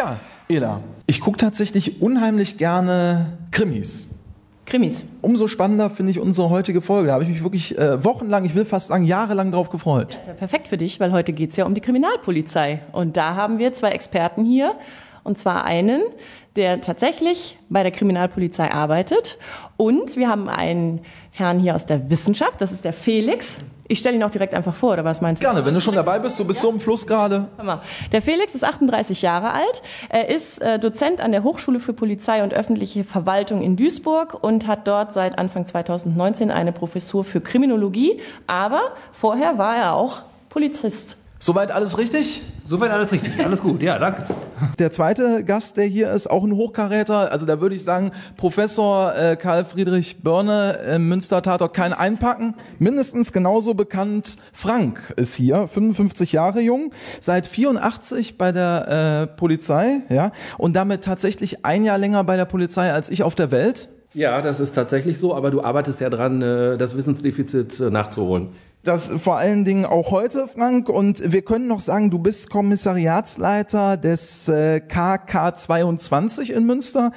Tja, Ela, ich gucke tatsächlich unheimlich gerne Krimis. Krimis. Umso spannender finde ich unsere heutige Folge. Da habe ich mich wirklich äh, wochenlang, ich will fast sagen jahrelang drauf gefreut. Das ist ja perfekt für dich, weil heute geht es ja um die Kriminalpolizei. Und da haben wir zwei Experten hier. Und zwar einen, der tatsächlich bei der Kriminalpolizei arbeitet. Und wir haben einen Herrn hier aus der Wissenschaft, das ist der Felix. Ich stelle ihn auch direkt einfach vor, oder was meinst du? Gerne, wenn du schon dabei bist, du bist so im Fluss gerade. Der Felix ist 38 Jahre alt. Er ist äh, Dozent an der Hochschule für Polizei und öffentliche Verwaltung in Duisburg und hat dort seit Anfang 2019 eine Professur für Kriminologie. Aber vorher war er auch Polizist. Soweit alles richtig? Soweit alles richtig, alles gut, ja, danke. Der zweite Gast, der hier ist, auch ein Hochkaräter, also da würde ich sagen, Professor äh, Karl Friedrich Börne im Münster Tatort kein Einpacken. Mindestens genauso bekannt, Frank ist hier, 55 Jahre jung, seit 84 bei der äh, Polizei, ja, und damit tatsächlich ein Jahr länger bei der Polizei als ich auf der Welt. Ja, das ist tatsächlich so, aber du arbeitest ja dran, äh, das Wissensdefizit äh, nachzuholen. Das vor allen Dingen auch heute, Frank. Und wir können noch sagen, du bist Kommissariatsleiter des äh, KK22 in Münster.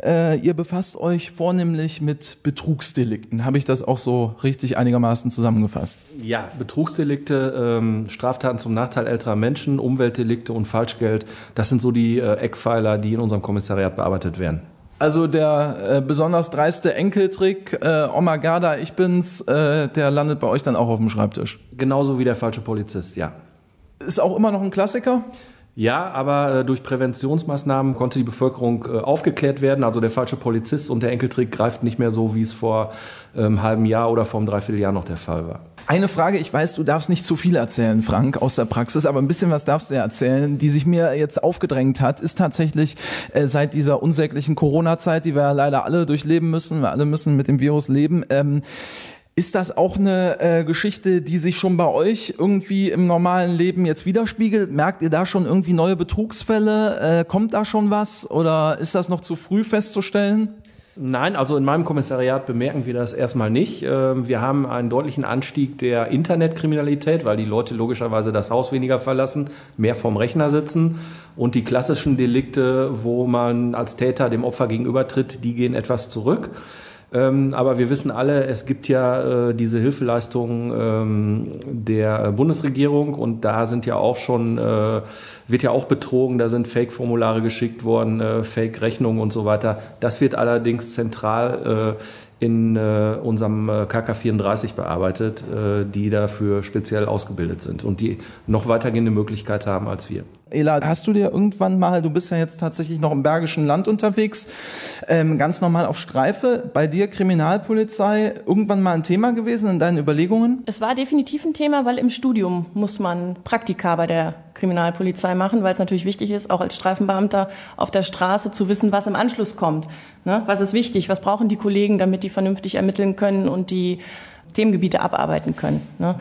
Äh, ihr befasst euch vornehmlich mit Betrugsdelikten. Habe ich das auch so richtig einigermaßen zusammengefasst? Ja, Betrugsdelikte, ähm, Straftaten zum Nachteil älterer Menschen, Umweltdelikte und Falschgeld. Das sind so die äh, Eckpfeiler, die in unserem Kommissariat bearbeitet werden. Also der äh, besonders dreiste Enkeltrick, äh, Oma Garda, ich bin's, äh, der landet bei euch dann auch auf dem Schreibtisch. Genauso wie der falsche Polizist, ja. Ist auch immer noch ein Klassiker? Ja, aber äh, durch Präventionsmaßnahmen konnte die Bevölkerung äh, aufgeklärt werden. Also der falsche Polizist und der Enkeltrick greift nicht mehr so, wie es vor einem ähm, halben Jahr oder vor einem Dreivierteljahr noch der Fall war. Eine Frage, ich weiß, du darfst nicht zu viel erzählen, Frank, aus der Praxis, aber ein bisschen was darfst du erzählen, die sich mir jetzt aufgedrängt hat, ist tatsächlich äh, seit dieser unsäglichen Corona-Zeit, die wir ja leider alle durchleben müssen, wir alle müssen mit dem Virus leben, ähm, ist das auch eine äh, Geschichte, die sich schon bei euch irgendwie im normalen Leben jetzt widerspiegelt? Merkt ihr da schon irgendwie neue Betrugsfälle? Äh, kommt da schon was oder ist das noch zu früh festzustellen? Nein, also in meinem Kommissariat bemerken wir das erstmal nicht. Ähm, wir haben einen deutlichen Anstieg der Internetkriminalität, weil die Leute logischerweise das Haus weniger verlassen, mehr vorm Rechner sitzen. Und die klassischen Delikte, wo man als Täter dem Opfer gegenübertritt, die gehen etwas zurück. Ähm, aber wir wissen alle, es gibt ja äh, diese Hilfeleistungen ähm, der Bundesregierung und da sind ja auch schon, äh, wird ja auch betrogen, da sind Fake-Formulare geschickt worden, äh, Fake-Rechnungen und so weiter. Das wird allerdings zentral äh, in äh, unserem äh, KK34 bearbeitet, äh, die dafür speziell ausgebildet sind und die noch weitergehende Möglichkeit haben als wir. Ela, hast du dir irgendwann mal, du bist ja jetzt tatsächlich noch im Bergischen Land unterwegs, ähm, ganz normal auf Streife, bei dir Kriminalpolizei irgendwann mal ein Thema gewesen in deinen Überlegungen? Es war definitiv ein Thema, weil im Studium muss man Praktika bei der Kriminalpolizei machen, weil es natürlich wichtig ist, auch als Streifenbeamter auf der Straße zu wissen, was im Anschluss kommt. Ne? Was ist wichtig? Was brauchen die Kollegen, damit die vernünftig ermitteln können und die Themengebiete abarbeiten können? Ne?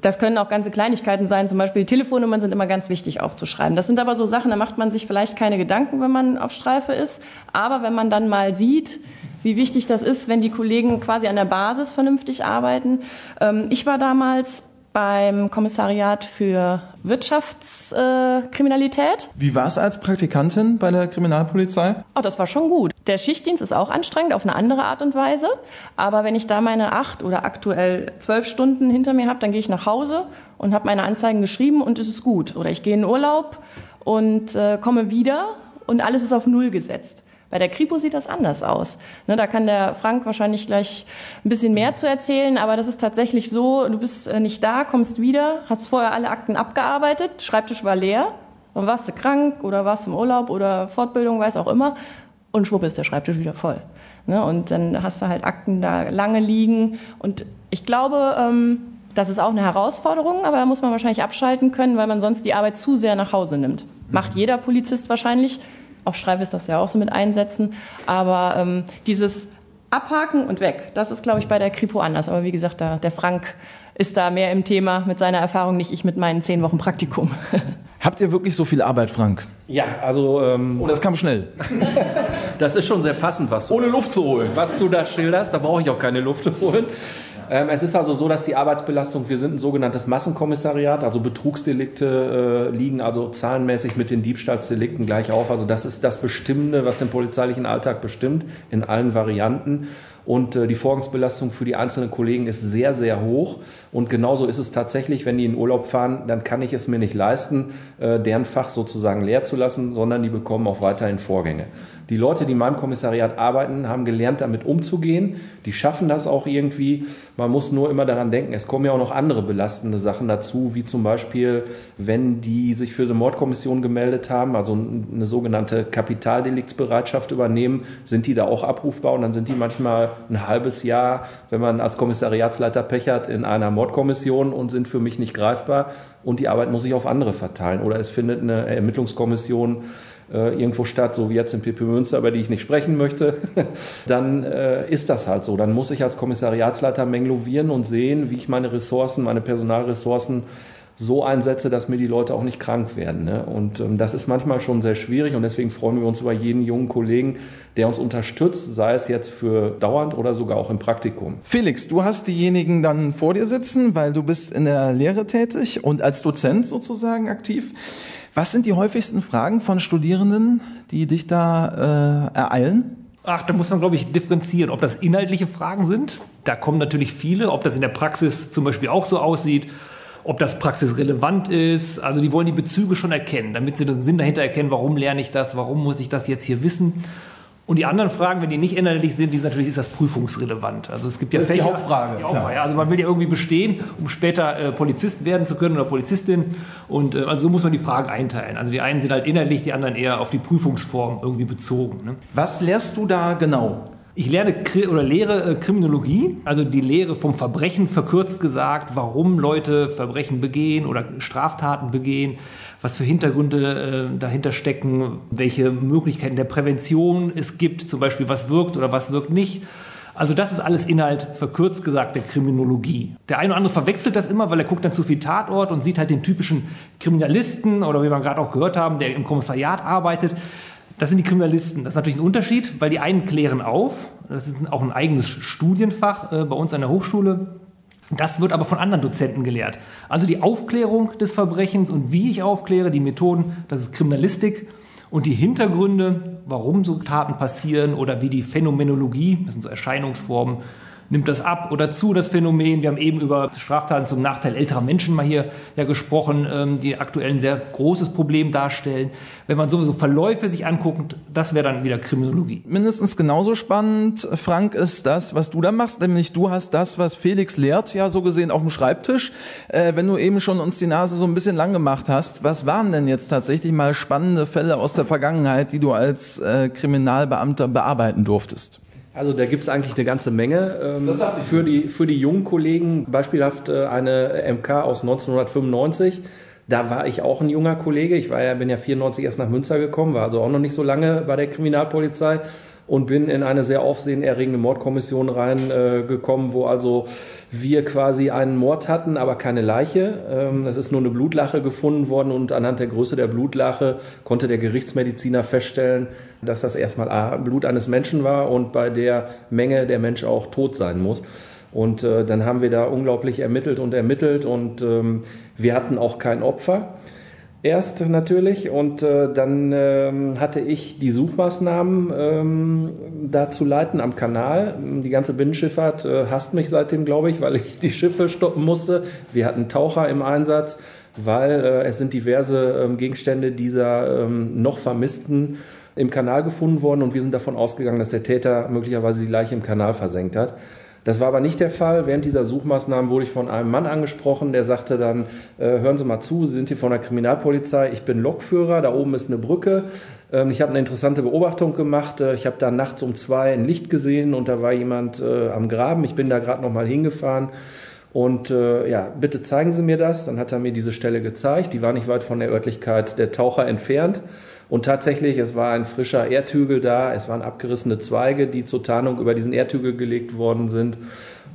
Das können auch ganze Kleinigkeiten sein, zum Beispiel Telefonnummern sind immer ganz wichtig aufzuschreiben. Das sind aber so Sachen, da macht man sich vielleicht keine Gedanken, wenn man auf Streife ist. Aber wenn man dann mal sieht, wie wichtig das ist, wenn die Kollegen quasi an der Basis vernünftig arbeiten. Ähm, ich war damals beim Kommissariat für Wirtschaftskriminalität. Äh, Wie war es als Praktikantin bei der Kriminalpolizei? Oh, das war schon gut. Der Schichtdienst ist auch anstrengend auf eine andere Art und Weise. Aber wenn ich da meine acht oder aktuell zwölf Stunden hinter mir habe, dann gehe ich nach Hause und habe meine Anzeigen geschrieben und es ist gut. Oder ich gehe in Urlaub und äh, komme wieder und alles ist auf Null gesetzt. Bei der Kripo sieht das anders aus. Ne, da kann der Frank wahrscheinlich gleich ein bisschen mehr zu erzählen, aber das ist tatsächlich so, du bist äh, nicht da, kommst wieder, hast vorher alle Akten abgearbeitet, Schreibtisch war leer, dann warst du krank oder warst im Urlaub oder Fortbildung, weiß auch immer, und schwupp ist der Schreibtisch wieder voll. Ne, und dann hast du halt Akten da lange liegen und ich glaube, ähm, das ist auch eine Herausforderung, aber da muss man wahrscheinlich abschalten können, weil man sonst die Arbeit zu sehr nach Hause nimmt. Macht jeder Polizist wahrscheinlich, auf Streife ist das ja auch so mit Einsätzen. Aber ähm, dieses Abhaken und weg, das ist, glaube ich, bei der Kripo anders. Aber wie gesagt, da, der Frank ist da mehr im Thema mit seiner Erfahrung, nicht ich mit meinen zehn Wochen Praktikum. Habt ihr wirklich so viel Arbeit, Frank? Ja, also. Ähm, oh, das kam schnell. das ist schon sehr passend, was du. Ohne Luft zu holen. Was du da schilderst, da brauche ich auch keine Luft zu holen. Ähm, es ist also so, dass die Arbeitsbelastung, wir sind ein sogenanntes Massenkommissariat, also Betrugsdelikte äh, liegen also zahlenmäßig mit den Diebstahlsdelikten gleich auf. Also das ist das Bestimmende, was den polizeilichen Alltag bestimmt, in allen Varianten. Und äh, die Vorgangsbelastung für die einzelnen Kollegen ist sehr, sehr hoch. Und genauso ist es tatsächlich, wenn die in Urlaub fahren, dann kann ich es mir nicht leisten, äh, deren Fach sozusagen leer zu lassen, sondern die bekommen auch weiterhin Vorgänge. Die Leute, die in meinem Kommissariat arbeiten, haben gelernt, damit umzugehen. Die schaffen das auch irgendwie. Man muss nur immer daran denken, es kommen ja auch noch andere belastende Sachen dazu, wie zum Beispiel, wenn die sich für eine Mordkommission gemeldet haben, also eine sogenannte Kapitaldeliktsbereitschaft übernehmen, sind die da auch abrufbar und dann sind die manchmal ein halbes Jahr, wenn man als Kommissariatsleiter Pech hat, in einer Mordkommission und sind für mich nicht greifbar und die Arbeit muss ich auf andere verteilen. Oder es findet eine Ermittlungskommission äh, irgendwo statt, so wie jetzt in PP Münster, über die ich nicht sprechen möchte, dann äh, ist das halt so. Dann muss ich als Kommissariatsleiter menglovieren und sehen, wie ich meine Ressourcen, meine Personalressourcen so einsetze, dass mir die Leute auch nicht krank werden. Ne? Und ähm, das ist manchmal schon sehr schwierig und deswegen freuen wir uns über jeden jungen Kollegen, der uns unterstützt, sei es jetzt für dauernd oder sogar auch im Praktikum. Felix, du hast diejenigen dann vor dir sitzen, weil du bist in der Lehre tätig und als Dozent sozusagen aktiv. Was sind die häufigsten Fragen von Studierenden, die dich da äh, ereilen? Ach, da muss man, glaube ich, differenzieren, ob das inhaltliche Fragen sind. Da kommen natürlich viele, ob das in der Praxis zum Beispiel auch so aussieht, ob das praxisrelevant ist. Also die wollen die Bezüge schon erkennen, damit sie den Sinn dahinter erkennen, warum lerne ich das, warum muss ich das jetzt hier wissen. Und die anderen Fragen, wenn die nicht innerlich sind, die sind natürlich ist das prüfungsrelevant. Also es gibt ja das ist Fächer, die Hauptfrage. Die Hauptfrage ja. Also man will ja irgendwie bestehen, um später äh, Polizist werden zu können oder Polizistin. Und äh, also so muss man die Fragen einteilen. Also die einen sind halt innerlich, die anderen eher auf die Prüfungsform irgendwie bezogen. Ne? Was lehrst du da genau? Ich lerne oder lehre äh, Kriminologie, also die Lehre vom Verbrechen, verkürzt gesagt, warum Leute Verbrechen begehen oder Straftaten begehen, was für Hintergründe äh, dahinter stecken, welche Möglichkeiten der Prävention es gibt, zum Beispiel was wirkt oder was wirkt nicht. Also das ist alles Inhalt, verkürzt gesagt, der Kriminologie. Der eine oder andere verwechselt das immer, weil er guckt dann zu viel Tatort und sieht halt den typischen Kriminalisten oder wie wir gerade auch gehört haben, der im Kommissariat arbeitet. Das sind die Kriminalisten. Das ist natürlich ein Unterschied, weil die einen klären auf. Das ist auch ein eigenes Studienfach äh, bei uns an der Hochschule. Das wird aber von anderen Dozenten gelehrt. Also die Aufklärung des Verbrechens und wie ich aufkläre, die Methoden, das ist Kriminalistik. Und die Hintergründe, warum so Taten passieren oder wie die Phänomenologie, das sind so Erscheinungsformen, nimmt das ab oder zu, das Phänomen. Wir haben eben über Straftaten zum Nachteil älterer Menschen mal hier ja gesprochen, ähm, die aktuell ein sehr großes Problem darstellen. Wenn man sowieso Verläufe sich anguckt, das wäre dann wieder Kriminologie. Mindestens genauso spannend, Frank, ist das, was du da machst, nämlich du hast das, was Felix lehrt, ja so gesehen auf dem Schreibtisch. Äh, wenn du eben schon uns die Nase so ein bisschen lang gemacht hast, was waren denn jetzt tatsächlich mal spannende Fälle aus der Vergangenheit, die du als äh, Kriminalbeamter bearbeiten durftest? Also da gibt es eigentlich eine ganze Menge. Ähm, das dachte ich. Für die, für die jungen Kollegen, beispielhaft äh, eine MK aus 1995. Da war ich auch ein junger Kollege. Ich war ja, bin ja 94 erst nach Münster gekommen, war also auch noch nicht so lange bei der Kriminalpolizei und bin in eine sehr aufsehenerregende Mordkommission reingekommen, äh, wo also wir quasi einen Mord hatten, aber keine Leiche. Ähm, es ist nur eine Blutlache gefunden worden und anhand der Größe der Blutlache konnte der Gerichtsmediziner feststellen, dass das erstmal Blut eines Menschen war und bei der Menge der Mensch auch tot sein muss. Und äh, dann haben wir da unglaublich ermittelt und ermittelt und ähm, wir hatten auch kein Opfer erst natürlich und äh, dann ähm, hatte ich die Suchmaßnahmen ähm, da zu leiten am Kanal. Die ganze Binnenschifffahrt äh, hasst mich seitdem, glaube ich, weil ich die Schiffe stoppen musste. Wir hatten Taucher im Einsatz, weil äh, es sind diverse ähm, Gegenstände dieser ähm, noch Vermissten im Kanal gefunden worden und wir sind davon ausgegangen, dass der Täter möglicherweise die Leiche im Kanal versenkt hat. Das war aber nicht der Fall. Während dieser Suchmaßnahmen wurde ich von einem Mann angesprochen, der sagte dann, äh, hören Sie mal zu, Sie sind hier von der Kriminalpolizei, ich bin Lokführer, da oben ist eine Brücke. Ähm, ich habe eine interessante Beobachtung gemacht. Äh, ich habe da nachts um zwei ein Licht gesehen und da war jemand äh, am Graben. Ich bin da gerade noch mal hingefahren. Und ja, bitte zeigen Sie mir das. Dann hat er mir diese Stelle gezeigt. Die war nicht weit von der Örtlichkeit der Taucher entfernt. Und tatsächlich, es war ein frischer Erdhügel da, es waren abgerissene Zweige, die zur Tarnung über diesen Erdhügel gelegt worden sind.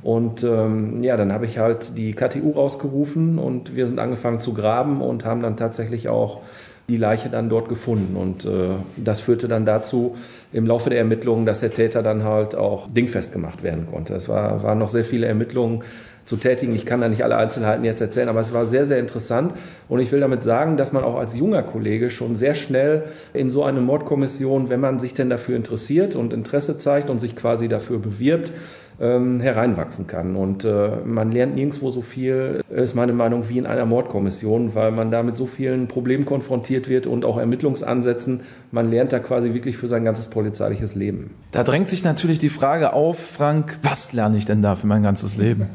Und ähm, ja, dann habe ich halt die KTU rausgerufen und wir sind angefangen zu graben und haben dann tatsächlich auch die Leiche dann dort gefunden. Und äh, das führte dann dazu im Laufe der Ermittlungen, dass der Täter dann halt auch dingfest gemacht werden konnte. Es war, waren noch sehr viele Ermittlungen zu tätigen. Ich kann da nicht alle Einzelheiten jetzt erzählen, aber es war sehr, sehr interessant. Und ich will damit sagen, dass man auch als junger Kollege schon sehr schnell in so eine Mordkommission, wenn man sich denn dafür interessiert und Interesse zeigt und sich quasi dafür bewirbt, ähm, hereinwachsen kann. Und äh, man lernt nirgendwo so viel, ist meine Meinung, wie in einer Mordkommission, weil man da mit so vielen Problemen konfrontiert wird und auch Ermittlungsansätzen. Man lernt da quasi wirklich für sein ganzes polizeiliches Leben. Da drängt sich natürlich die Frage auf, Frank, was lerne ich denn da für mein ganzes Leben?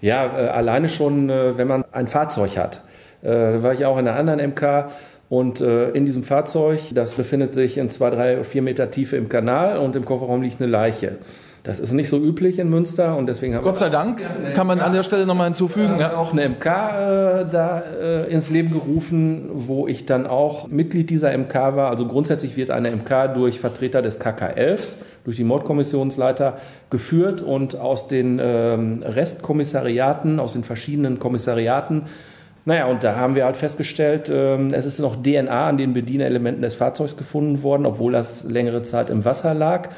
Ja, äh, alleine schon, äh, wenn man ein Fahrzeug hat. Äh, da war ich auch in einer anderen MK und in diesem Fahrzeug, das befindet sich in zwei, drei, vier Meter Tiefe im Kanal und im Kofferraum liegt eine Leiche. Das ist nicht so üblich in Münster und deswegen haben Gott sei Dank kann man an der Stelle nochmal hinzufügen. Wir haben auch eine MK äh, da äh, ins Leben gerufen, wo ich dann auch Mitglied dieser MK war. Also grundsätzlich wird eine MK durch Vertreter des KK11, durch die Mordkommissionsleiter geführt und aus den ähm, Restkommissariaten, aus den verschiedenen Kommissariaten naja, und da haben wir halt festgestellt, ähm, es ist noch DNA an den Bedienerelementen des Fahrzeugs gefunden worden, obwohl das längere Zeit im Wasser lag.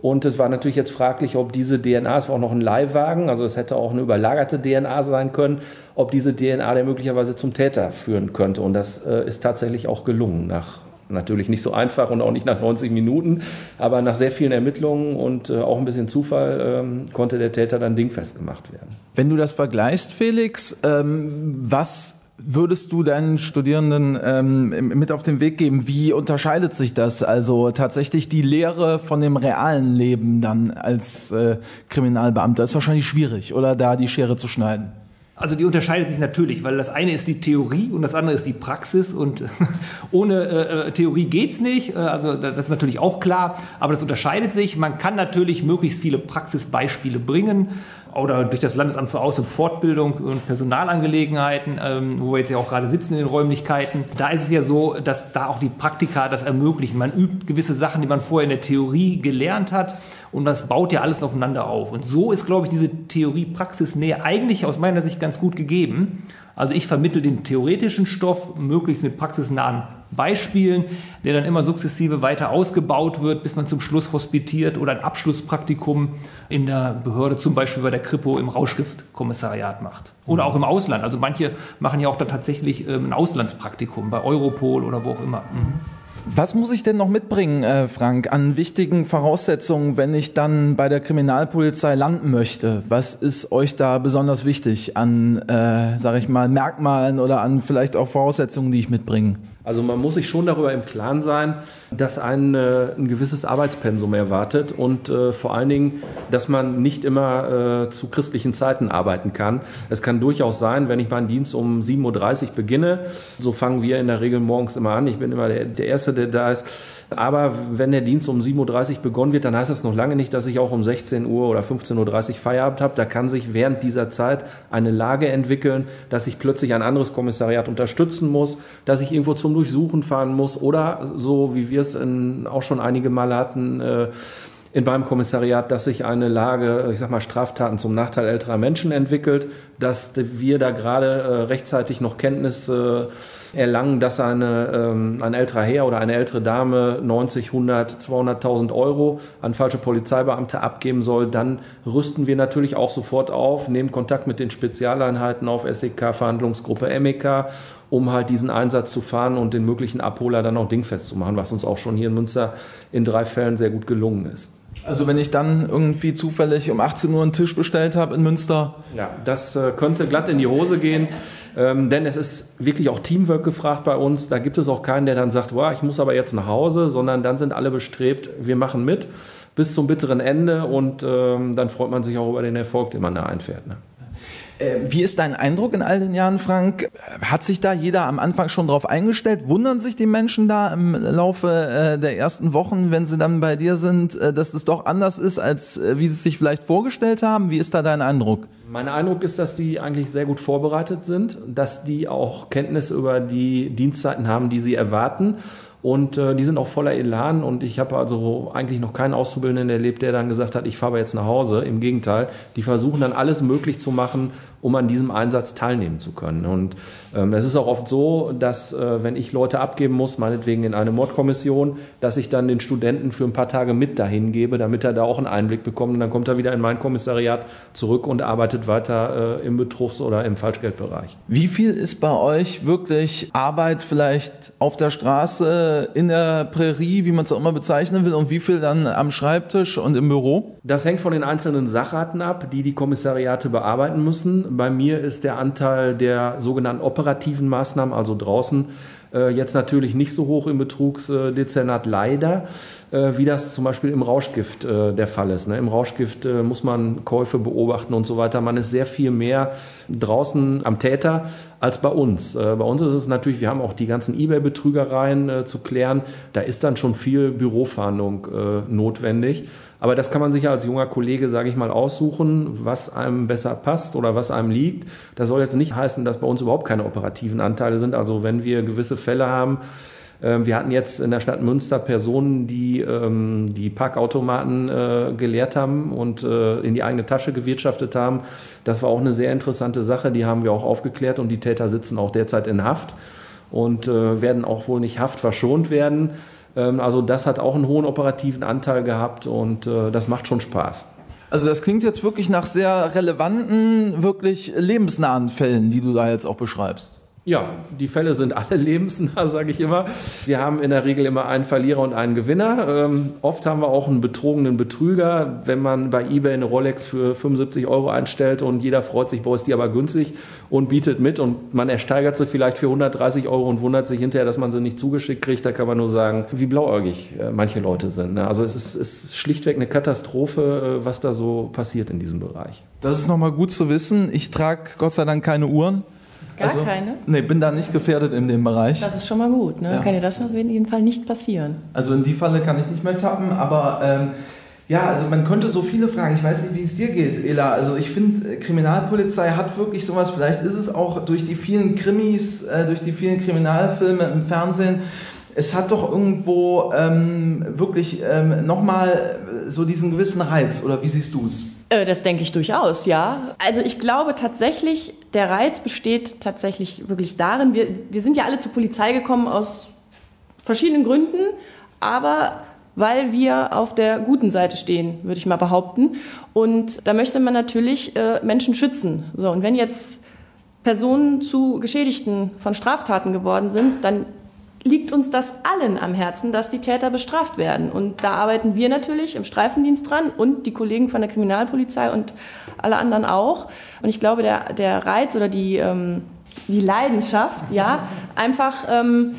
Und es war natürlich jetzt fraglich, ob diese DNA, es war auch noch ein Leihwagen, also es hätte auch eine überlagerte DNA sein können, ob diese DNA der möglicherweise zum Täter führen könnte. Und das äh, ist tatsächlich auch gelungen nach Natürlich nicht so einfach und auch nicht nach 90 Minuten, aber nach sehr vielen Ermittlungen und äh, auch ein bisschen Zufall ähm, konnte der Täter dann dingfest gemacht werden. Wenn du das vergleichst, Felix, ähm, was würdest du deinen Studierenden ähm, mit auf den Weg geben? Wie unterscheidet sich das? Also tatsächlich die Lehre von dem realen Leben dann als äh, Kriminalbeamter ist wahrscheinlich schwierig, oder da die Schere zu schneiden? Also die unterscheidet sich natürlich, weil das eine ist die Theorie und das andere ist die Praxis und ohne äh, äh Theorie geht's nicht. Äh, also das ist natürlich auch klar, aber das unterscheidet sich. Man kann natürlich möglichst viele Praxisbeispiele bringen oder durch das Landesamt für Aus- und Fortbildung und Personalangelegenheiten, ähm, wo wir jetzt ja auch gerade sitzen in den Räumlichkeiten. Da ist es ja so, dass da auch die Praktika das ermöglichen. Man übt gewisse Sachen, die man vorher in der Theorie gelernt hat und das baut ja alles aufeinander auf. Und so ist, glaube ich, diese Theorie-Praxis-Nähe eigentlich aus meiner Sicht ganz gut gegeben. Also ich vermittle den theoretischen Stoff möglichst mit praxisnahen Beispielen, der dann immer sukzessive weiter ausgebaut wird, bis man zum Schluss hospitiert oder ein Abschlusspraktikum in der Behörde, zum Beispiel bei der Kripo im Rauschgiftkommissariat macht. Oder auch im Ausland. Also manche machen ja auch dann tatsächlich ähm, ein Auslandspraktikum bei Europol oder wo auch immer. Mhm. Was muss ich denn noch mitbringen, äh, Frank, an wichtigen Voraussetzungen, wenn ich dann bei der Kriminalpolizei landen möchte? Was ist euch da besonders wichtig an, äh, sage ich mal, Merkmalen oder an vielleicht auch Voraussetzungen, die ich mitbringe? Also man muss sich schon darüber im Klaren sein, dass ein, äh, ein gewisses Arbeitspensum erwartet und äh, vor allen Dingen, dass man nicht immer äh, zu christlichen Zeiten arbeiten kann. Es kann durchaus sein, wenn ich meinen Dienst um 7.30 Uhr beginne, so fangen wir in der Regel morgens immer an, ich bin immer der, der Erste, der da ist, aber wenn der Dienst um 7.30 Uhr begonnen wird, dann heißt das noch lange nicht, dass ich auch um 16 Uhr oder 15.30 Uhr Feierabend habe. Da kann sich während dieser Zeit eine Lage entwickeln, dass ich plötzlich ein anderes Kommissariat unterstützen muss, dass ich irgendwo zum Durchsuchen fahren muss oder so, wie wir es in, auch schon einige Mal hatten, äh, in meinem Kommissariat, dass sich eine Lage, ich sag mal, Straftaten zum Nachteil älterer Menschen entwickelt, dass wir da gerade äh, rechtzeitig noch Kenntnis äh, erlangen, dass eine, ähm, ein älterer Herr oder eine ältere Dame 90, 100, 200.000 Euro an falsche Polizeibeamte abgeben soll, dann rüsten wir natürlich auch sofort auf, nehmen Kontakt mit den Spezialeinheiten auf SEK, Verhandlungsgruppe MEK um halt diesen Einsatz zu fahren und den möglichen Abholer dann auch dingfest zu machen, was uns auch schon hier in Münster in drei Fällen sehr gut gelungen ist. Also wenn ich dann irgendwie zufällig um 18 Uhr einen Tisch bestellt habe in Münster. Ja, das äh, könnte glatt in die Hose gehen, ähm, denn es ist wirklich auch Teamwork gefragt bei uns. Da gibt es auch keinen, der dann sagt, wow, ich muss aber jetzt nach Hause, sondern dann sind alle bestrebt, wir machen mit bis zum bitteren Ende und ähm, dann freut man sich auch über den Erfolg, den man da einfährt. Ne? Äh, wie ist dein Eindruck in all den Jahren, Frank? Hat sich da jeder am Anfang schon drauf eingestellt? Wundern sich die Menschen da im Laufe äh, der ersten Wochen, wenn sie dann bei dir sind, äh, dass es doch anders ist, als wie sie es sich vielleicht vorgestellt haben? Wie ist da dein Eindruck? Mein Eindruck ist, dass die eigentlich sehr gut vorbereitet sind, dass die auch Kenntnis über die Dienstzeiten haben, die sie erwarten und äh, die sind auch voller Elan. Und ich habe also eigentlich noch keinen Auszubildenden erlebt, der dann gesagt hat, ich fahre jetzt nach Hause. Im Gegenteil, die versuchen dann alles möglich zu machen, um an diesem Einsatz teilnehmen zu können. Und es ist auch oft so, dass äh, wenn ich Leute abgeben muss, meinetwegen in eine Mordkommission, dass ich dann den Studenten für ein paar Tage mit dahin gebe, damit er da auch einen Einblick bekommt. Und dann kommt er wieder in mein Kommissariat zurück und arbeitet weiter äh, im Betrugs- oder im Falschgeldbereich. Wie viel ist bei euch wirklich Arbeit vielleicht auf der Straße, in der Prärie, wie man es auch immer bezeichnen will, und wie viel dann am Schreibtisch und im Büro? Das hängt von den einzelnen Sacharten ab, die die Kommissariate bearbeiten müssen. Bei mir ist der Anteil der sogenannten operativen Maßnahmen, also draußen, äh, jetzt natürlich nicht so hoch im Betrugsdezernat leider, äh, wie das zum Beispiel im Rauschgift äh, der Fall ist. Ne? Im Rauschgift muss man Käufe beobachten und so weiter. Man ist sehr viel mehr draußen am Täter als bei uns. Bei uns ist es natürlich, wir haben auch die ganzen eBay-Betrügereien zu klären. Da ist dann schon viel Bürofahndung notwendig. Aber das kann man sich ja als junger Kollege, sage ich mal, aussuchen, was einem besser passt oder was einem liegt. Das soll jetzt nicht heißen, dass bei uns überhaupt keine operativen Anteile sind. Also wenn wir gewisse Fälle haben, ähm, wir hatten jetzt in der Stadt Münster Personen, die ähm, die Parkautomaten äh, geleert haben und äh, in die eigene Tasche gewirtschaftet haben. Das war auch eine sehr interessante Sache. Die haben wir auch aufgeklärt und die Täter sitzen auch derzeit in Haft und äh, werden auch wohl nicht haftverschont werden. Ähm, also das hat auch einen hohen operativen Anteil gehabt und äh, das macht schon Spaß. Also das klingt jetzt wirklich nach sehr relevanten, wirklich lebensnahen Fällen, die du da jetzt auch beschreibst. Ja, die Fälle sind alle lebensnah, sage ich immer. Wir haben in der Regel immer einen Verlierer und einen Gewinner. Ähm, oft haben wir auch einen betrogenen Betrüger, wenn man bei eBay eine Rolex für 75 Euro einstellt und jeder freut sich, boah, ist die aber günstig und bietet mit und man ersteigert sie vielleicht für 130 Euro und wundert sich hinterher, dass man sie nicht zugeschickt kriegt. Da kann man nur sagen, wie blauäugig äh, manche Leute sind. Ne? Also es ist, ist schlichtweg eine Katastrophe, äh, was da so passiert in diesem Bereich. Das ist nochmal gut zu wissen. Ich trage Gott sei Dank keine Uhren. Gar also, keine? Nee, bin da nicht gefährdet in dem Bereich. Das ist schon mal gut. Ne? Ja. Kann dir das auf jeden Fall nicht passieren. Also in die Falle kann ich nicht mehr tappen, aber ähm, ja, also man könnte so viele fragen. Ich weiß nicht, wie es dir geht, Ela. Also ich finde, äh, Kriminalpolizei hat wirklich sowas. Vielleicht ist es auch durch die vielen Krimis, äh, durch die vielen Kriminalfilme im Fernsehen. Es hat doch irgendwo ähm, wirklich ähm, nochmal so diesen gewissen Reiz. Oder wie siehst du es? Äh, das denke ich durchaus, ja. Also ich glaube tatsächlich, der Reiz besteht tatsächlich wirklich darin, wir, wir sind ja alle zur Polizei gekommen aus verschiedenen Gründen, aber weil wir auf der guten Seite stehen, würde ich mal behaupten. Und da möchte man natürlich äh, Menschen schützen. So, und wenn jetzt Personen zu Geschädigten von Straftaten geworden sind, dann liegt uns das allen am Herzen, dass die Täter bestraft werden. Und da arbeiten wir natürlich im Streifendienst dran und die Kollegen von der Kriminalpolizei und alle anderen auch. Und ich glaube, der, der Reiz oder die, ähm, die Leidenschaft, ja, einfach ähm,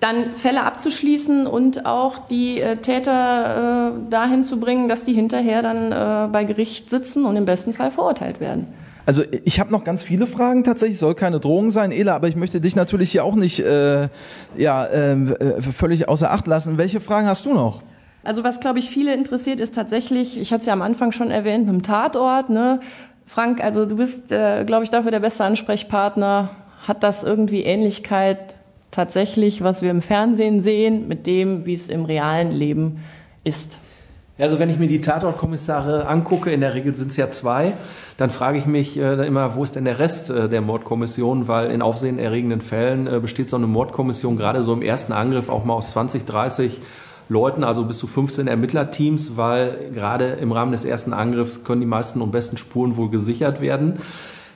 dann Fälle abzuschließen und auch die äh, Täter äh, dahin zu bringen, dass die hinterher dann äh, bei Gericht sitzen und im besten Fall verurteilt werden. Also ich habe noch ganz viele Fragen tatsächlich, soll keine Drohung sein, Ela, aber ich möchte dich natürlich hier auch nicht äh, ja, ähm, äh, völlig außer Acht lassen. Welche Fragen hast du noch? Also was, glaube ich, viele interessiert, ist tatsächlich, ich hatte es ja am Anfang schon erwähnt, mit dem Tatort. Ne? Frank, also du bist, äh, glaube ich, dafür der beste Ansprechpartner. Hat das irgendwie Ähnlichkeit tatsächlich, was wir im Fernsehen sehen, mit dem, wie es im realen Leben ist? Also wenn ich mir die Tatortkommissare angucke, in der Regel sind es ja zwei, dann frage ich mich äh, immer, wo ist denn der Rest äh, der Mordkommission? Weil in aufsehenerregenden Fällen äh, besteht so eine Mordkommission gerade so im ersten Angriff auch mal aus 20, 30 Leuten, also bis zu 15 Ermittlerteams, weil gerade im Rahmen des ersten Angriffs können die meisten und besten Spuren wohl gesichert werden.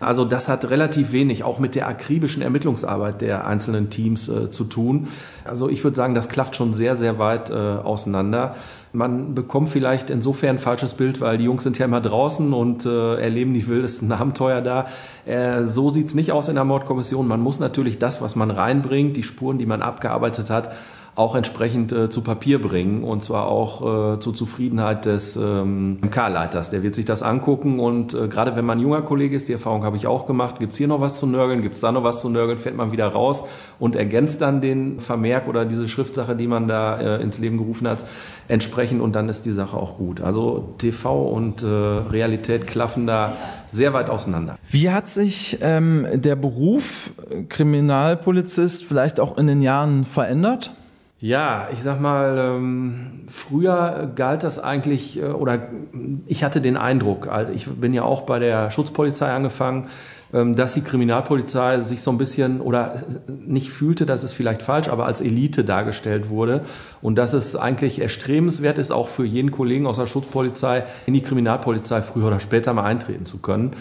Also das hat relativ wenig auch mit der akribischen Ermittlungsarbeit der einzelnen Teams äh, zu tun. Also ich würde sagen, das klafft schon sehr, sehr weit äh, auseinander. Man bekommt vielleicht insofern ein falsches Bild, weil die Jungs sind ja immer draußen und äh, erleben die wildesten Abenteuer da. Äh, so sieht's nicht aus in der Mordkommission. Man muss natürlich das, was man reinbringt, die Spuren, die man abgearbeitet hat, auch entsprechend äh, zu Papier bringen und zwar auch äh, zur Zufriedenheit des ähm, MK-Leiters. Der wird sich das angucken und äh, gerade wenn man junger Kollege ist, die Erfahrung habe ich auch gemacht, gibt's hier noch was zu nörgeln, gibt's da noch was zu nörgeln, fährt man wieder raus und ergänzt dann den Vermerk oder diese Schriftsache, die man da äh, ins Leben gerufen hat, entsprechend und dann ist die Sache auch gut. Also TV und äh, Realität klaffen da sehr weit auseinander. Wie hat sich ähm, der Beruf Kriminalpolizist vielleicht auch in den Jahren verändert? Ja, ich sag mal, ähm, früher galt das eigentlich, äh, oder ich hatte den Eindruck, also ich bin ja auch bei der Schutzpolizei angefangen, dass die Kriminalpolizei sich so ein bisschen oder nicht fühlte, das ist vielleicht falsch, aber als Elite dargestellt wurde und dass es eigentlich erstrebenswert ist, auch für jeden Kollegen aus der Schutzpolizei in die Kriminalpolizei früher oder später mal eintreten zu können.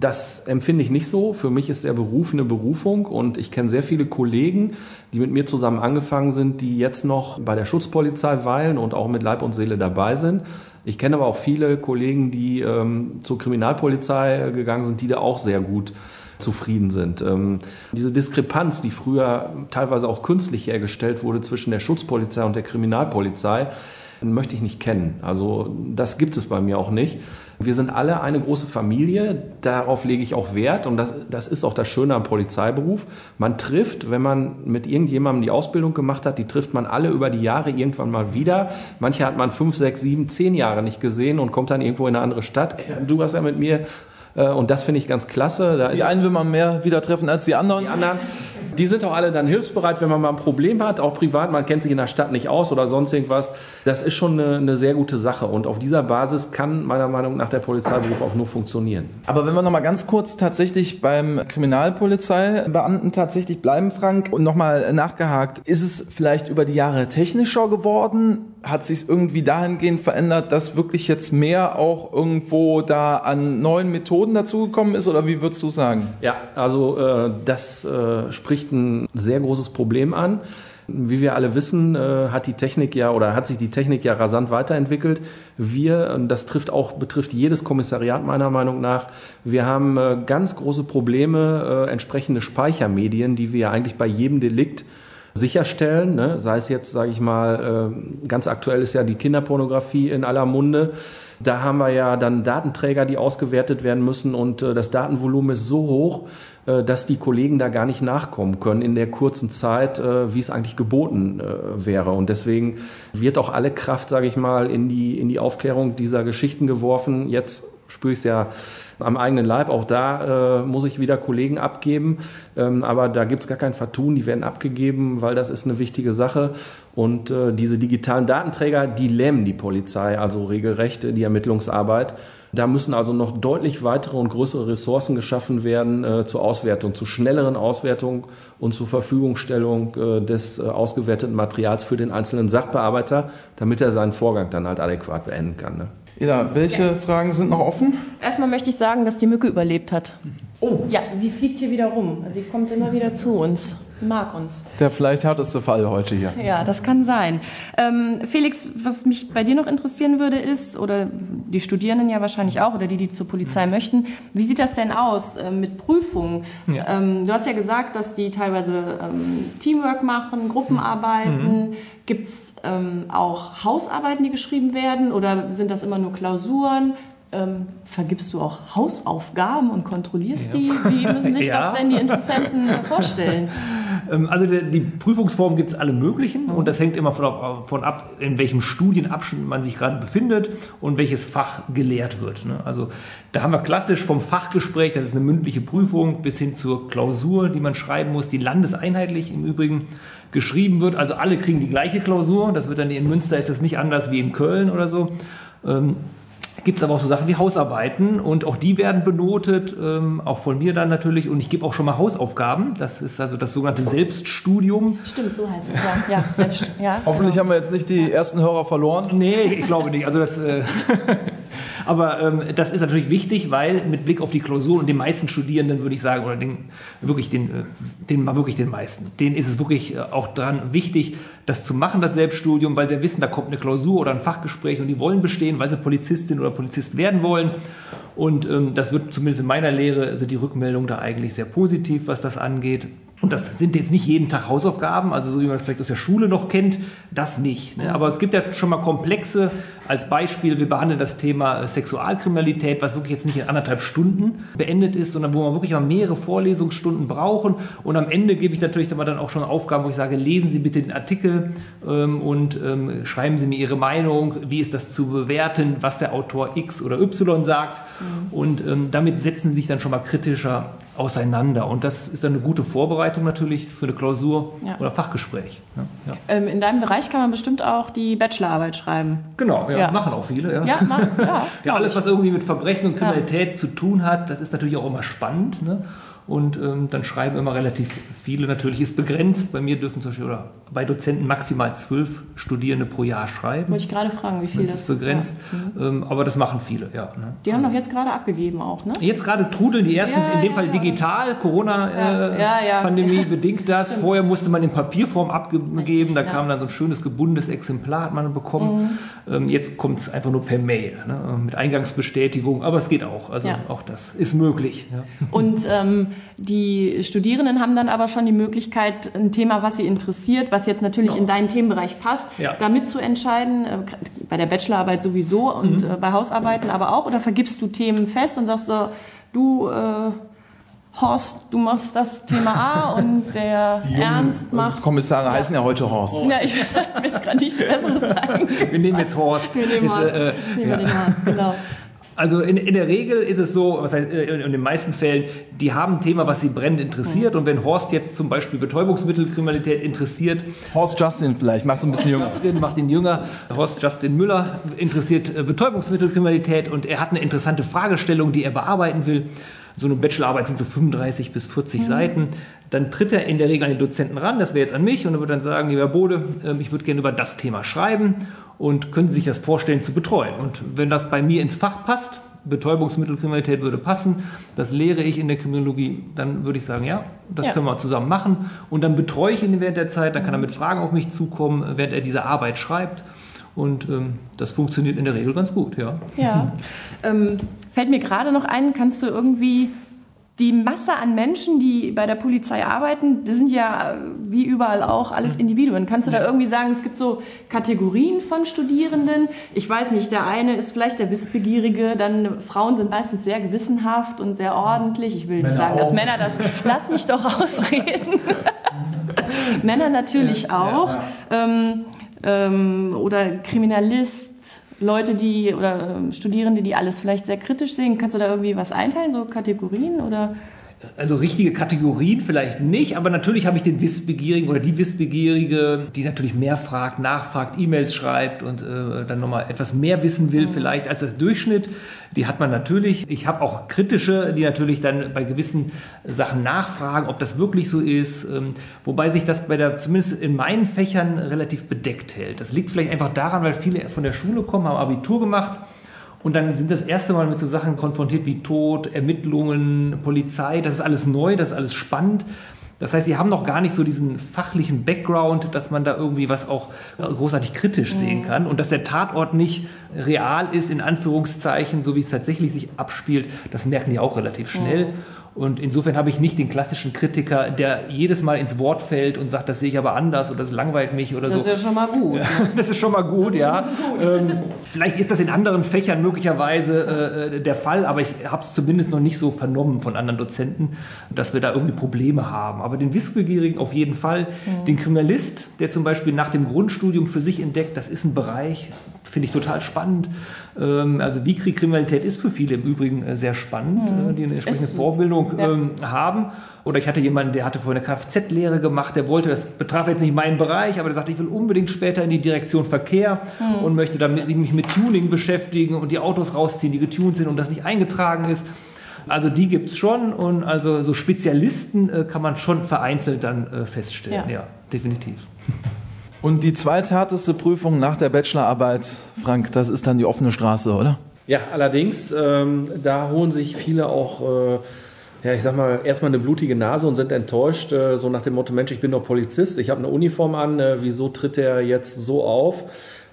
Das empfinde ich nicht so. Für mich ist der Beruf eine Berufung und ich kenne sehr viele Kollegen, die mit mir zusammen angefangen sind, die jetzt noch bei der Schutzpolizei weilen und auch mit Leib und Seele dabei sind. Ich kenne aber auch viele Kollegen, die ähm, zur Kriminalpolizei gegangen sind, die da auch sehr gut zufrieden sind. Ähm, diese Diskrepanz, die früher teilweise auch künstlich hergestellt wurde zwischen der Schutzpolizei und der Kriminalpolizei, möchte ich nicht kennen. Also das gibt es bei mir auch nicht. Wir sind alle eine große Familie, darauf lege ich auch Wert und das, das ist auch das Schöne am Polizeiberuf. Man trifft, wenn man mit irgendjemandem die Ausbildung gemacht hat, die trifft man alle über die Jahre irgendwann mal wieder. Manche hat man fünf, sechs, sieben, zehn Jahre nicht gesehen und kommt dann irgendwo in eine andere Stadt. Du hast ja mit mir und das finde ich ganz klasse. Da die einen will man mehr wieder treffen als die anderen. Die anderen die sind auch alle dann hilfsbereit, wenn man mal ein Problem hat, auch privat, man kennt sich in der Stadt nicht aus oder sonst irgendwas. Das ist schon eine, eine sehr gute Sache und auf dieser Basis kann meiner Meinung nach der Polizeiberuf auch nur funktionieren. Aber wenn wir noch mal ganz kurz tatsächlich beim Kriminalpolizeibeamten tatsächlich bleiben, Frank, und noch mal nachgehakt, ist es vielleicht über die Jahre technischer geworden? Hat sich irgendwie dahingehend verändert, dass wirklich jetzt mehr auch irgendwo da an neuen Methoden dazugekommen ist oder wie würdest du sagen? Ja, also äh, das äh, spricht ein sehr großes Problem an. Wie wir alle wissen, äh, hat die Technik ja oder hat sich die Technik ja rasant weiterentwickelt. Wir, das trifft auch, betrifft jedes Kommissariat meiner Meinung nach, wir haben äh, ganz große Probleme, äh, entsprechende Speichermedien, die wir ja eigentlich bei jedem Delikt sicherstellen. Ne? Sei es jetzt, sage ich mal, ganz aktuell ist ja die Kinderpornografie in aller Munde. Da haben wir ja dann Datenträger, die ausgewertet werden müssen und das Datenvolumen ist so hoch, äh, dass die Kollegen da gar nicht nachkommen können in der kurzen Zeit, äh, wie es eigentlich geboten äh, wäre. Und deswegen wird auch alle Kraft, sage ich mal, in die, in die Aufklärung dieser Geschichten geworfen. Jetzt spüre ich es ja am eigenen Leib. Auch da äh, muss ich wieder Kollegen abgeben. Ähm, aber da gibt es gar kein Vertun. Die werden abgegeben, weil das ist eine wichtige Sache. Und äh, diese digitalen Datenträger, die lähmen die Polizei, also regelrecht die Ermittlungsarbeit. Da müssen also noch deutlich weitere und größere Ressourcen geschaffen werden äh, zur Auswertung, zur schnelleren Auswertung und zur Verfügungstellung äh, des äh, ausgewerteten Materials für den einzelnen Sachbearbeiter, damit er seinen Vorgang dann halt adäquat beenden kann. Ne? Ida, welche ja. Fragen sind noch offen? Erstmal möchte ich sagen, dass die Mücke überlebt hat. Oh. Ja, sie fliegt hier wieder rum. Sie kommt immer wieder zu uns mag uns. Der vielleicht härteste Fall heute hier. Ja, das kann sein. Ähm, Felix, was mich bei dir noch interessieren würde, ist, oder die Studierenden ja wahrscheinlich auch, oder die, die zur Polizei mhm. möchten, wie sieht das denn aus äh, mit Prüfungen? Ja. Ähm, du hast ja gesagt, dass die teilweise ähm, Teamwork machen, Gruppenarbeiten. Mhm. Gibt es ähm, auch Hausarbeiten, die geschrieben werden, oder sind das immer nur Klausuren? Ähm, vergibst du auch Hausaufgaben und kontrollierst ja. die? Wie müssen sich ja. das denn die Interessenten vorstellen? Ähm, also die, Prüfungsformen gibt es alle möglichen mhm. und das hängt immer von, ab, in welchem Studienabschnitt man sich gerade befindet und welches Fach gelehrt wird. Ne? Also da haben wir klassisch vom Fachgespräch, das ist eine mündliche Prüfung, bis hin zur Klausur, die man schreiben muss, die landeseinheitlich im Übrigen geschrieben wird. Also alle kriegen die gleiche Klausur. Das wird dann in Münster ist das nicht anders wie in Köln oder so. Gibt es aber auch so Sachen wie Hausarbeiten und auch die werden benotet, ähm, auch von mir dann natürlich. Und ich gebe auch schon mal Hausaufgaben. Das ist also das sogenannte Selbststudium. Stimmt, so heißt es ja. ja, Selbst, ja Hoffentlich genau. haben wir jetzt nicht die ersten Hörer verloren. Nee, ich glaube nicht. Also das. Äh Aber ähm, das ist natürlich wichtig, weil mit Blick auf die Klausur und den meisten Studierenden würde ich sagen, oder den, wirklich den, äh, den, wirklich den meisten, denen ist es wirklich äh, auch daran wichtig, das zu machen, das Selbststudium, weil sie wissen, da kommt eine Klausur oder ein Fachgespräch und die wollen bestehen, weil sie Polizistin oder Polizist werden wollen. Und ähm, das wird zumindest in meiner Lehre, sind die Rückmeldungen da eigentlich sehr positiv, was das angeht. Und das sind jetzt nicht jeden Tag Hausaufgaben, also so wie man es vielleicht aus der Schule noch kennt, das nicht. Ne? Aber es gibt ja schon mal komplexe, als Beispiel, wir behandeln das Thema Sexualkriminalität, was wirklich jetzt nicht in anderthalb Stunden beendet ist, sondern wo man wirklich mal mehrere Vorlesungsstunden brauchen. Und am Ende gebe ich natürlich dann auch schon Aufgaben, wo ich sage, lesen Sie bitte den Artikel ähm, und ähm, schreiben Sie mir Ihre Meinung, wie ist das zu bewerten, was der Autor X oder Y sagt. Mhm. Und ähm, damit setzen Sie sich dann schon mal kritischer auseinander. Und das ist dann eine gute Vorbereitung natürlich für eine Klausur ja. oder Fachgespräch. Ja. Ähm, in deinem Bereich kann man bestimmt auch die Bachelorarbeit schreiben. Genau, ja. ja, Ja. machen auch viele. Ja. Ja, ja. Ja, alles, was irgendwie mit Verbrechen und Kriminalität zu tun hat, das ist natürlich auch immer spannend. Ne? Und ähm, dann schreiben immer relativ viele. Natürlich ist begrenzt. Bei mir dürfen zum Beispiel oder bei Dozenten maximal zwölf Studierende pro Jahr schreiben. Wollte ich gerade fragen, wie viel Das das, ist begrenzt. Ähm, aber das machen viele, ja. Ne? Die haben doch jetzt gerade abgegeben auch, ne? Jetzt gerade trudeln die ersten, Ja, in dem ja, Fall ja. digital, Ja, ja, ja. Corona-Pandemie bedingt das. Vorher musste man in Papierform abgeben, Richtig, da ja. kam dann so ein schönes gebundenes Exemplar, hat man bekommen. Mhm. Ähm, jetzt kommt es einfach nur per Mail, ne? mit Eingangsbestätigung, aber es geht auch. Also Ja. auch das ist möglich. Ja. Und ähm, die Studierenden haben dann aber schon die Möglichkeit, ein Thema, was sie interessiert, was jetzt natürlich in deinen Themenbereich passt, Ja. da mitzuentscheiden, äh, bei der Bachelorarbeit sowieso und Mhm. äh, bei Hausarbeiten aber auch, oder vergibst du Themen fest und sagst so, du äh, Horst, du machst das Thema A und der Ernst macht... Kommissare heißen ja heute Horst. Ja, ich will jetzt gerade nichts Besseres sagen. Wir nehmen jetzt Horst. Wir nehmen Ist, äh, Nehmen wir ja. den Horst, genau. Also in, in der Regel ist es so, was heißt, äh, in den meisten Fällen, die haben ein Thema, was sie brennend interessiert. Und wenn Horst jetzt zum Beispiel Betäubungsmittelkriminalität interessiert, Horst Justin vielleicht, macht es ein bisschen jünger. Justin macht ihn jünger. Horst Justin Müller interessiert äh, Betäubungsmittelkriminalität und er hat eine interessante Fragestellung, die er bearbeiten will. So eine Bachelorarbeit sind so 35 bis 40 Seiten. Dann tritt er in der Regel an den Dozenten ran, das wäre jetzt an mich, und er wird dann sagen, lieber Bode, ähm, ich würde gerne über das Thema schreiben und können Sie sich das vorstellen zu betreuen. Und wenn das bei mir ins Fach passt, Betäubungsmittelkriminalität würde passen, das lehre ich in der Kriminologie, dann würde ich sagen, ja, das Ja. können wir zusammen machen. Und dann betreue ich ihn während der Zeit, dann kann er mit Fragen auf mich zukommen, während er diese Arbeit schreibt. Und ähm, das funktioniert in der Regel ganz gut, ja. Ja. Ähm, fällt mir gerade noch ein, kannst du irgendwie die Masse an Menschen, die bei der Polizei arbeiten, das sind ja äh, wie überall auch alles Individuen. Kannst du da irgendwie sagen, es gibt so Kategorien von Studierenden? Ich weiß nicht, der eine ist vielleicht der Wissbegierige, dann Frauen sind meistens sehr gewissenhaft und sehr ordentlich. Ich will nicht Männer sagen, dass auch. Männer das, lass mich doch ausreden. Männer natürlich auch. Ähm, ähm, oder Kriminalist, Leute, die oder ähm, Studierende, die alles vielleicht sehr kritisch sehen. Kannst du da irgendwie was einteilen, so Kategorien oder? Also richtige Kategorien vielleicht nicht, aber natürlich habe ich den Wissbegierigen oder die Wissbegierige, die natürlich mehr fragt, nachfragt, E-Mails schreibt und äh, dann nochmal etwas mehr wissen will vielleicht als das Durchschnitt. Die hat man natürlich. Ich habe auch kritische, die natürlich dann bei gewissen Sachen nachfragen, ob das wirklich so ist. Ähm, wobei sich das bei der, zumindest in meinen Fächern relativ bedeckt hält. Das liegt vielleicht einfach daran, weil viele von der Schule kommen, haben Abitur gemacht und dann sind das erste Mal mit so Sachen konfrontiert wie Tod, Ermittlungen, Polizei. Das ist alles neu, das ist alles spannend. Das heißt, sie haben noch gar nicht so diesen fachlichen Background, dass man da irgendwie was auch großartig kritisch sehen kann und dass der Tatort nicht real ist, in Anführungszeichen, so wie es tatsächlich sich abspielt. Das merken die auch relativ schnell. Und insofern habe ich nicht den klassischen Kritiker, der jedes Mal ins Wort fällt und sagt, das sehe ich aber anders oder das langweilt mich oder Das so. ist ja schon mal gut. Das ist schon mal gut, ja. Ähm, vielleicht ist das in anderen Fächern möglicherweise äh, der Fall, aber ich habe es zumindest noch nicht so vernommen von anderen Dozenten, dass wir da irgendwie Probleme haben. Aber den Wissbegierigen auf jeden Fall. Den Kriminalist, der zum Beispiel nach dem Grundstudium für sich entdeckt, das ist ein Bereich, finde ich total spannend. Ähm, also wie Kriminalität ist für viele im Übrigen äh, sehr spannend, äh, die eine entsprechende Ist- Vorbildung ja. ähm, haben. Oder ich hatte jemanden, der hatte vorher eine Kfz-Lehre gemacht, der wollte, das betraf jetzt nicht meinen Bereich, aber der sagte, ich will unbedingt später in die Direktion Verkehr und möchte sich mich mit Tuning beschäftigen und die Autos rausziehen, die getuned sind und das nicht eingetragen ist. Also die gibt es schon und also so Spezialisten äh, kann man schon vereinzelt dann äh, feststellen. Ja. Ja. definitiv. Und die zweithärteste Prüfung nach der Bachelorarbeit, Frank, das ist dann die offene Straße, oder? Ja, allerdings, ähm, da holen sich viele auch, äh, ja, ich sag mal, erstmal eine blutige Nase und sind enttäuscht, äh, so nach dem Motto, Mensch, ich bin doch Polizist, ich habe eine Uniform an, äh, wieso tritt er jetzt so auf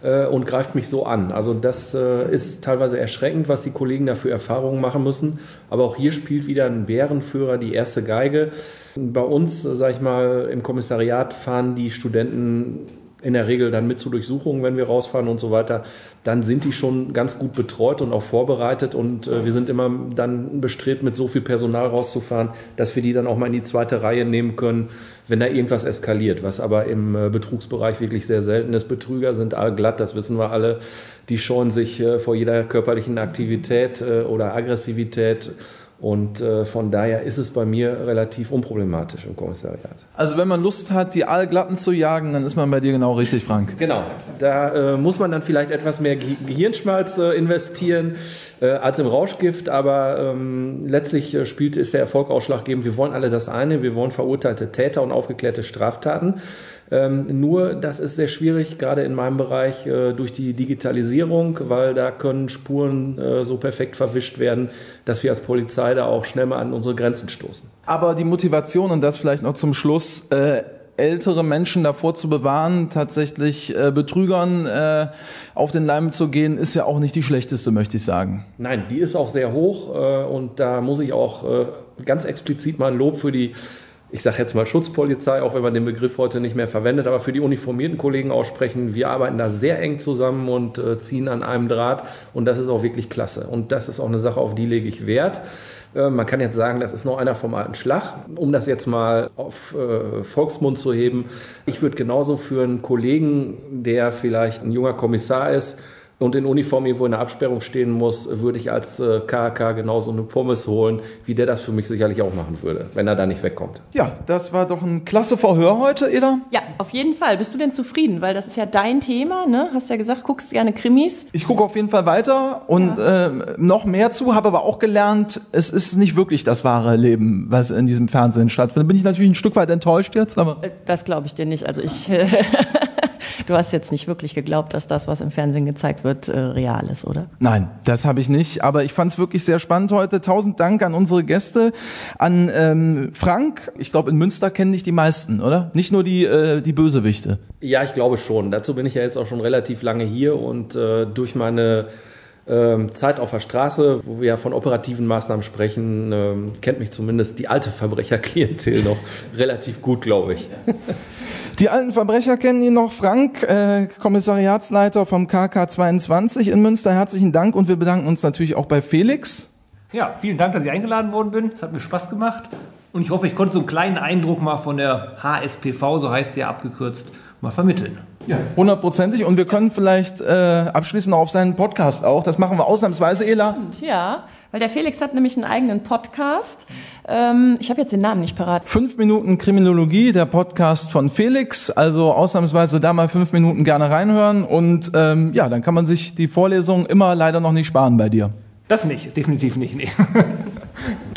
äh, und greift mich so an? Also das äh, ist teilweise erschreckend, was die Kollegen da für Erfahrungen machen müssen. Aber auch hier spielt wieder ein Bärenführer die erste Geige. Bei uns, sag ich mal, im Kommissariat fahren die Studenten in der Regel dann mit zu Durchsuchungen, wenn wir rausfahren und so weiter, dann sind die schon ganz gut betreut und auch vorbereitet und äh, wir sind immer dann bestrebt, mit so viel Personal rauszufahren, dass wir die dann auch mal in die zweite Reihe nehmen können, wenn da irgendwas eskaliert, was aber im äh, Betrugsbereich wirklich sehr selten ist. Betrüger sind allglatt, das wissen wir alle. Die scheuen sich äh, vor jeder körperlichen Aktivität äh, oder Aggressivität Und äh, von daher ist es bei mir relativ unproblematisch im Kommissariat. Also wenn man Lust hat, die Aalglatten zu jagen, dann ist man bei dir genau richtig, Frank. Genau, da äh, muss man dann vielleicht etwas mehr Ge Gehirnschmalz äh, investieren äh, als im Rauschgift, aber ähm, letztlich äh, spielt ist der Erfolg ausschlaggebend. Wir wollen alle das eine, wir wollen verurteilte Täter und aufgeklärte Straftaten. Ähm, nur, das ist sehr schwierig, gerade in meinem Bereich äh, durch die Digitalisierung, weil da können Spuren äh, so perfekt verwischt werden, dass wir als Polizei da auch schnell mal an unsere Grenzen stoßen. Aber die Motivation, und das vielleicht noch zum Schluss, äh, ältere Menschen davor zu bewahren, tatsächlich äh, Betrügern äh, auf den Leim zu gehen, ist ja auch nicht die schlechteste, möchte ich sagen. Nein, die ist auch sehr hoch äh, und da muss ich auch äh, ganz explizit mal ein Lob für die ich sage jetzt mal Schutzpolizei, auch wenn man den Begriff heute nicht mehr verwendet, aber für die uniformierten Kollegen aussprechen. Wir arbeiten da sehr eng zusammen und äh, ziehen an einem Draht und das ist auch wirklich klasse. Und das ist auch eine Sache, auf die lege ich Wert. Äh, man kann jetzt sagen, das ist noch einer vom alten Schlag. Um das jetzt mal auf äh, Volksmund zu heben, ich würde genauso für einen Kollegen, der vielleicht ein junger Kommissar ist, und in Uniform irgendwo in der Absperrung stehen muss, würde ich als äh, KK genauso eine Pommes holen, wie der das für mich sicherlich auch machen würde, wenn er da nicht wegkommt. Ja, das war doch ein klasse Verhör heute, Eda. Ja, auf jeden Fall. Bist du denn zufrieden? Weil das ist ja dein Thema, ne? Hast ja gesagt, guckst gerne Krimis. Ich gucke auf jeden Fall weiter und ja. äh, noch mehr zu, habe aber auch gelernt, es ist nicht wirklich das wahre Leben, was in diesem Fernsehen stattfindet. Bin ich natürlich ein Stück weit enttäuscht jetzt, aber. Äh, das glaube ich dir nicht. Also ich. Du hast jetzt nicht wirklich geglaubt, dass das, was im Fernsehen gezeigt wird, äh, real ist, oder? Nein, das habe ich nicht. Aber ich fand es wirklich sehr spannend heute. Tausend Dank an unsere Gäste, an ähm, Frank. Ich glaube, in Münster kennen dich die meisten, oder? Nicht nur die, äh, die Bösewichte. Ja, ich glaube schon. Dazu bin ich ja jetzt auch schon relativ lange hier und äh, durch meine ähm, Zeit auf der Straße, wo wir ja von operativen Maßnahmen sprechen, ähm, kennt mich zumindest die alte Verbrecherklientel noch relativ gut, glaube ich. Die alten Verbrecher kennen ihn noch. Frank, äh, Kommissariatsleiter vom KK 22 in Münster. Herzlichen Dank und wir bedanken uns natürlich auch bei Felix. Ja, vielen Dank, dass ich eingeladen worden bin. Es hat mir Spaß gemacht. Und ich hoffe, ich konnte so einen kleinen Eindruck mal von der HSPV, so heißt sie ja abgekürzt, mal vermitteln. Ja, hundertprozentig. Und wir können vielleicht äh, abschließend noch auf seinen Podcast auch. Das machen wir ausnahmsweise, Ela. Ja, weil der Felix hat nämlich einen eigenen Podcast. Ähm, ich habe jetzt den Namen nicht parat. Fünf Minuten Kriminologie, der Podcast von Felix. Also ausnahmsweise da mal fünf Minuten gerne reinhören. Und ähm, ja, dann kann man sich die Vorlesung immer leider noch nicht sparen bei dir. Das nicht, definitiv nicht. Nee.